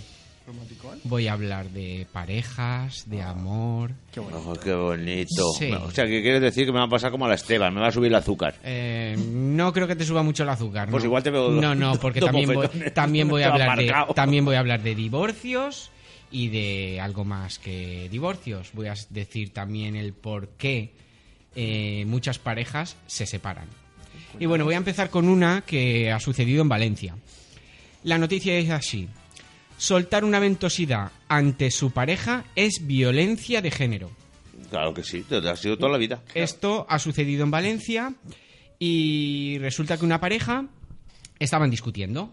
¿Romanticón? Voy a hablar de parejas, de amor. Qué bueno. Oh, qué bonito. Sí. O sea, que quieres decir que me va a pasar como a la Esteban, me va a subir el azúcar. Eh, no creo que te suba mucho el azúcar. Pues ¿no? igual te veo No, no, porque también voy, bofetones. también voy a hablar de también voy a hablar de divorcios y de algo más que divorcios. Voy a decir también el por qué eh, muchas parejas se separan. Y bueno, voy a empezar con una que ha sucedido en Valencia. La noticia es así. Soltar una ventosidad ante su pareja es violencia de género. Claro que sí, te ha sido toda la vida. Esto ha sucedido en Valencia y resulta que una pareja estaban discutiendo.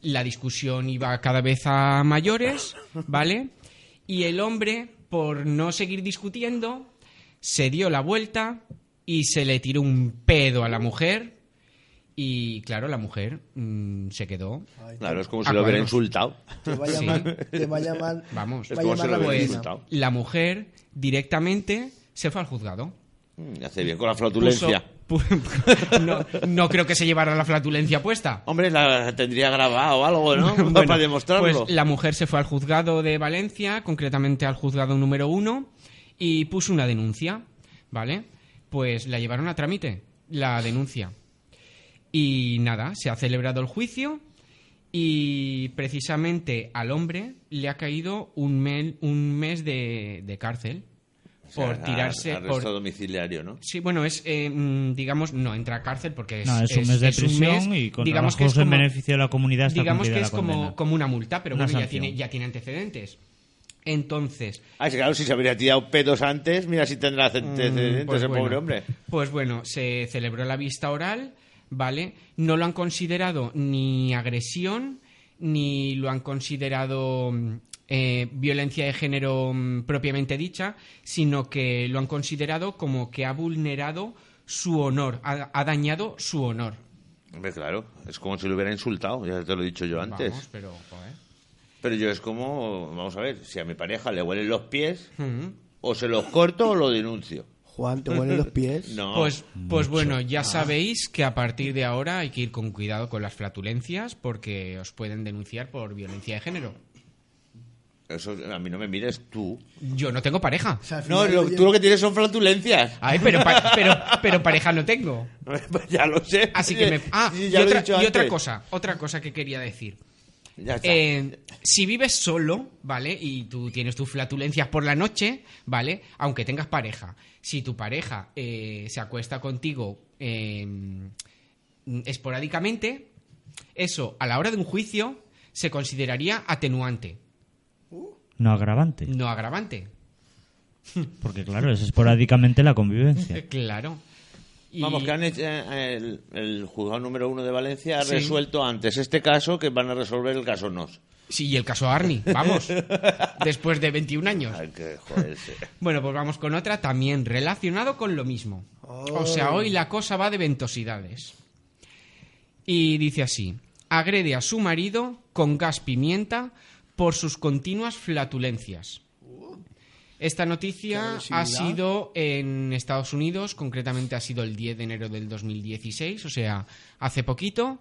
La discusión iba cada vez a mayores, ¿vale? Y el hombre, por no seguir discutiendo, se dio la vuelta y se le tiró un pedo a la mujer. Y claro, la mujer mm, se quedó. Claro, es como Ah, si lo hubiera claro. insultado. Te va a Sí. llamar... Te va a llamar... Vamos. Es va a como si llamar lo la hubiera insultado. La mujer directamente se fue al juzgado. Mm, Hace bien con la flatulencia. Puso- pu- no, no creo que se llevara la flatulencia puesta. Hombre, la tendría grabado o algo, ¿no? Bueno, Para demostrarlo. Pues la mujer se fue al juzgado de Valencia, concretamente al juzgado número uno, y puso una denuncia, ¿vale? Pues la llevaron a trámite, la denuncia. Y nada, se ha celebrado el juicio y precisamente al hombre le ha caído un, mel- un mes de, de cárcel O sea, por tirarse... Arresto por- domiciliario, ¿no? Sí, bueno, es, eh, mm, digamos, no entra a cárcel porque es, No, es un mes de prisión y con digamos que es en como- beneficio de la comunidad está digamos que es la como, como una multa, pero Una bueno, ya tiene, ya tiene antecedentes. Entonces, Ah, sí, claro, si se habría tirado pedos antes, mira si tendrá antecedentes pues el bueno, pobre hombre. Pues bueno, se celebró la vista oral, ¿vale? No lo han considerado ni agresión, ni lo han considerado mm, eh, violencia de género mm, propiamente dicha, sino que lo han considerado como que ha vulnerado su honor, ha, ha dañado su honor. Hombre, claro, es como si lo hubiera insultado, ya te lo he dicho yo antes. Vamos, pero, joder. Pero yo es como, vamos a ver, si a mi pareja le huelen los pies, o se los corto o lo denuncio. Juan, ¿te huelen los pies? No. Pues, pues bueno, ya sabéis que a partir de ahora hay que ir con cuidado con las flatulencias porque os pueden denunciar por violencia de género. Eso, a mí no me mires tú. Yo no tengo pareja. O sea, al No, lo- tú lo que tienes son flatulencias. Ay, pero, pa- pero, pero pareja no tengo. Pues ya lo sé. Así que me... Ah, Sí, y, otra, y otra cosa, otra cosa que quería decir. Ya está. Eh, si vives solo, ¿vale? Y tú tienes tus flatulencias por la noche, ¿vale? Aunque tengas pareja. Si tu pareja eh, se acuesta contigo eh, esporádicamente, eso a la hora de un juicio se consideraría atenuante, No agravante. no agravante. Porque claro, es esporádicamente la convivencia. Claro. Y- Vamos, que han hecho, eh, el, el juzgado número uno de Valencia ha Sí. resuelto antes este caso que van a resolver el caso Nos. Sí, y el caso Arni, vamos. después de 21 años. Que joderse. Bueno, pues vamos con otra también relacionado con lo mismo. O sea, hoy la cosa va de ventosidades. Y dice así, agrede a su marido con gas pimienta por sus continuas flatulencias. Esta noticia ha sido en Estados Unidos, concretamente ha sido el 10 de enero del 2016, o sea, hace poquito.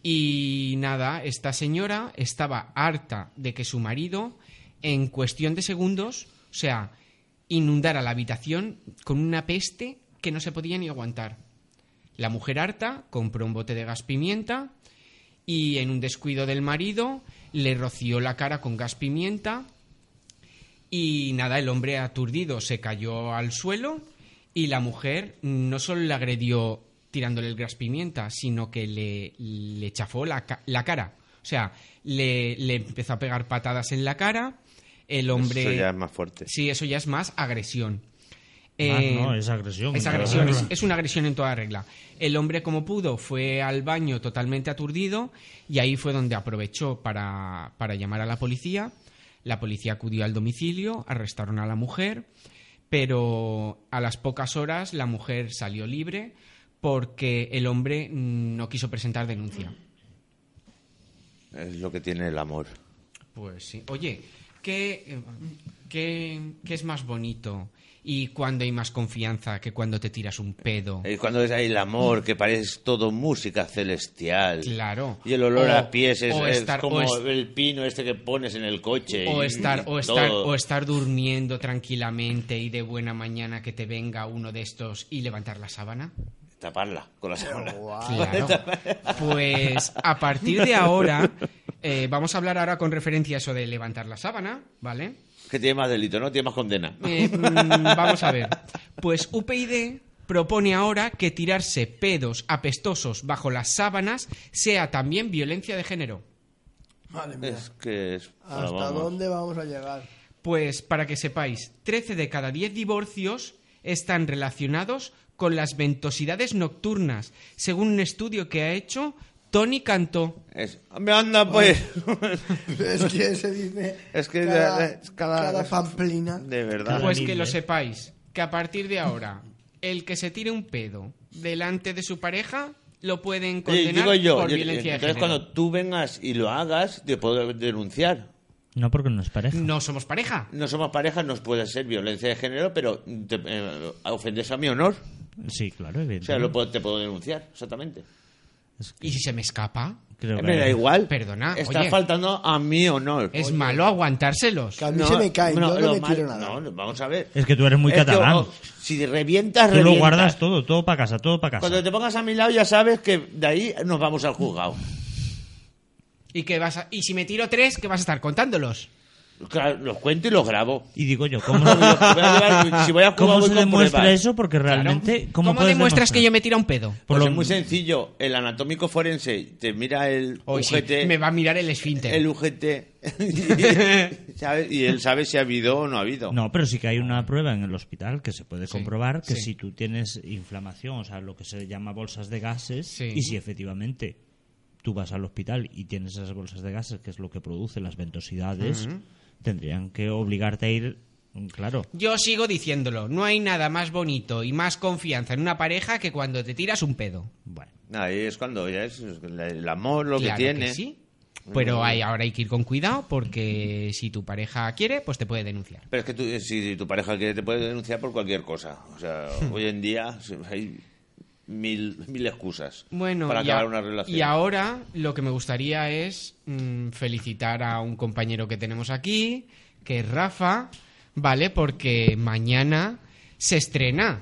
Y nada, esta señora estaba harta de que su marido, en cuestión de segundos, o sea, inundara la habitación con una peste que no se podía ni aguantar. La mujer harta compró un bote de gas pimienta y en un descuido del marido le roció la cara con gas pimienta y nada, el hombre aturdido se cayó al suelo y la mujer no solo le agredió tirándole el gas pimienta, sino que le, le chafó la, ca- la cara. O sea, le, le empezó a pegar patadas en la cara. El hombre. Eso ya es más fuerte. Sí, eso ya es más agresión. Eh, no, es agresión. es agresión, es, es una agresión en toda regla. El hombre, como pudo, fue al baño totalmente aturdido y ahí fue donde aprovechó para, para llamar a la policía. La policía acudió al domicilio, arrestaron a la mujer, pero a las pocas horas la mujer salió libre porque el hombre mm, no quiso presentar denuncia. Es lo que tiene el amor. Pues sí. Oye, ¿qué, eh, qué, qué es más bonito y cuándo hay más confianza que cuando te tiras un pedo? Y cuando es ahí el amor, que parece todo música celestial. Claro. Y el olor O- a pies es, o es estar- como o es- el pino este que pones en el coche. O y- estar, y o, estar, o estar durmiendo tranquilamente y de buena mañana que te venga uno de estos y levantar la sábana. Taparla con la sábana. Claro. Pues a partir de ahora, eh, vamos a hablar ahora con referencia a eso de levantar la sábana, ¿vale? Que tiene más delito, ¿no? Tiene más condena. Eh, mm, vamos a ver. Pues UPyD propone ahora que tirarse pedos apestosos bajo las sábanas sea también violencia de género. Madre mía. Es que es... ¿Hasta vamos. dónde vamos a llegar? Pues para que sepáis, 13 de cada 10 divorcios están relacionados con las ventosidades nocturnas, según un estudio que ha hecho Tony Cantó. Es- Me anda, pues. Es que se dice Es que cada, es cada- cada pamplina. De verdad. Pues que lo sepáis, que a partir de ahora, el que se tire un pedo delante de su pareja lo pueden Oye, condenar digo yo, por yo- violencia de entonces género. cuando tú vengas y lo hagas, te puedo denunciar. No, porque no es pareja. No somos pareja. No somos pareja, nos puede ser violencia de género, pero te, eh, ofendes a mi honor. Sí, claro, O evidentemente. sea, lo puedo- te puedo denunciar, exactamente. Es que ¿Y si se me escapa? creo que- Me da igual. Perdona, Estás oye. faltando a mi honor. Es malo aguantárselos. Que a mí se me cae, yo no me mal- tiro nada. No, no, vamos a ver. Es que tú eres muy Es que, catalán. oh, si revientas, Tú lo guardas todo, todo para casa, todo para casa. Cuando te pongas a mi lado ya sabes que de ahí nos vamos al juzgado. ¿Y, que vas a- y si me tiro tres, ¿qué vas a estar contándolos? Claro, los cuento y los grabo. Y digo yo, ¿cómo, Voy a llevar- si voy a jugar, cómo voy se demuestra pruebas. eso? Porque realmente, Claro. ¿cómo, ¿Cómo, puedes demuestras que yo me tiro un pedo? Pues lo- es muy sencillo. El anatómico forense te mira el Hoy sí, UGT. me va a mirar el esfínter. El UGT. Y él sabe si ha habido o no ha habido. No, pero sí que hay una prueba en el hospital que se puede Sí, comprobar que sí. si tú tienes inflamación, o sea, lo que se llama bolsas de gases, Sí. y si efectivamente tú vas al hospital y tienes esas bolsas de gases, que es lo que produce las ventosidades, tendrían que obligarte a ir, mm, claro. Yo sigo diciéndolo, no hay nada más bonito y más confianza en una pareja que cuando te tiras un pedo. Bueno, Ahí es cuando ya es el amor lo Claro que tiene. sí. Pero hay, ahora hay que ir con cuidado porque si tu pareja quiere, pues te puede denunciar. Pero es que tú- si tu pareja quiere te puede denunciar por cualquier cosa. O sea, Hmm. hoy en día hay mil, mil excusas Bueno, para a- acabar una relación. y ahora lo que me gustaría es mm, felicitar a un compañero que tenemos aquí, que es Rafa, ¿vale? Porque mañana se estrena.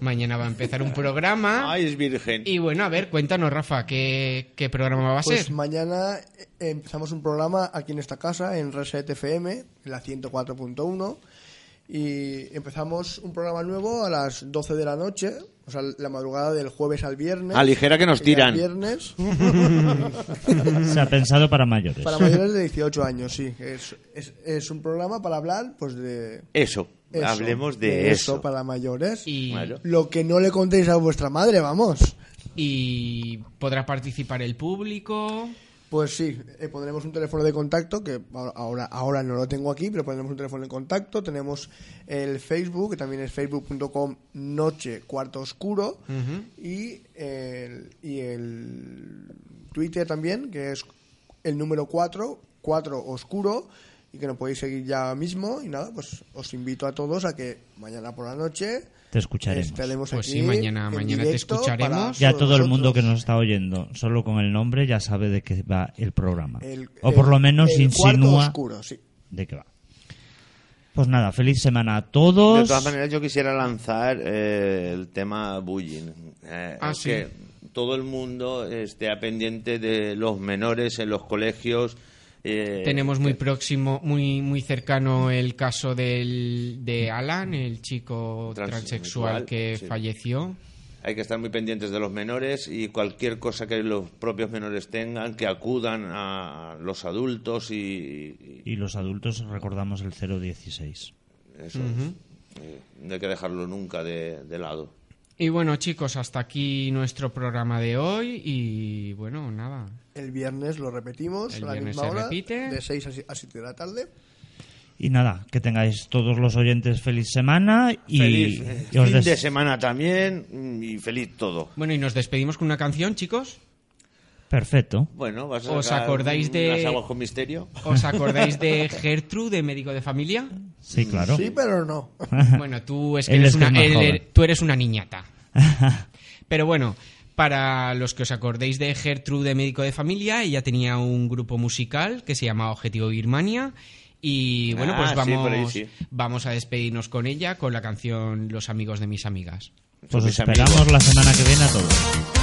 Mañana va a empezar un programa. Ay, es virgen. Y bueno, a ver, cuéntanos, Rafa, ¿qué, qué programa va a Pues ser? mañana eh, empezamos un programa aquí en esta casa, en Reset FM, la 104.1. Y empezamos un programa nuevo a las 12 de la noche, o sea, la madrugada del jueves al viernes. A ligera que nos tiran. viernes. Se ha pensado para mayores. Para mayores de 18 años, sí. Es, es, es un programa para hablar, pues, de... Eso, eso, hablemos de, eso. para mayores. Y. Lo que no le contéis a vuestra madre, vamos. y podrá participar el público. Pues sí, eh, pondremos un teléfono de contacto, que ahora- ahora, no lo tengo aquí, pero pondremos un teléfono de contacto. Tenemos el Facebook, que también es facebook.com noche cuarto oscuro. y, el, y el Twitter también, que es el número 4, 4 oscuro, y que nos podéis seguir ya mismo. Y nada, pues os invito a todos a que mañana por la noche Te escucharemos. estaremos Pues aquí sí, mañana- en mañana te escucharemos. Ya todo el mundo que nos está oyendo, solo con el nombre, ya sabe de qué va el programa. El- o por el- lo menos el insinúa oscuro, sí. de qué va. Pues nada, feliz semana a todos. De todas maneras, yo quisiera lanzar eh, el tema bullying. Eh, Ah, es sí. que todo el mundo esté a pendiente de los menores en los colegios. Eh, Tenemos muy que- próximo, muy muy cercano el caso del, de Alan, el chico Transexual, transexual que sí. falleció. Hay que estar muy pendientes de los menores y cualquier cosa que los propios menores tengan, que acudan a los adultos y, Y los adultos recordamos el 016. y eso. eh, no hay que dejarlo nunca de, de lado. Y bueno, chicos, hasta aquí nuestro programa de hoy y bueno, nada. El viernes lo repetimos El a la viernes misma se hora, repite. de 6 a si- a 7 de la tarde. Y nada, que tengáis todos los oyentes feliz semana y, feliz eh, y os fin de semana también y feliz todo. Bueno, y nos despedimos con una canción, chicos. Perfecto. Bueno, ¿vas a ¿Os acordáis un- de- aguas con misterio? ¿Os acordáis de Gertrude, de médico de familia? Sí, claro. Sí, pero no. Bueno, tú es que eres es una, es más él- joven. él- tú eres una niñata. Pero bueno, para los que os acordéis de Gertrude, médico de familia, ella tenía un grupo musical que se llamaba Objetivo Birmania. Y bueno, pues Ah, vamos, sí. a despedirnos con ella con la canción Los amigos de mis amigas. Pues os esperamos la semana que viene a todos.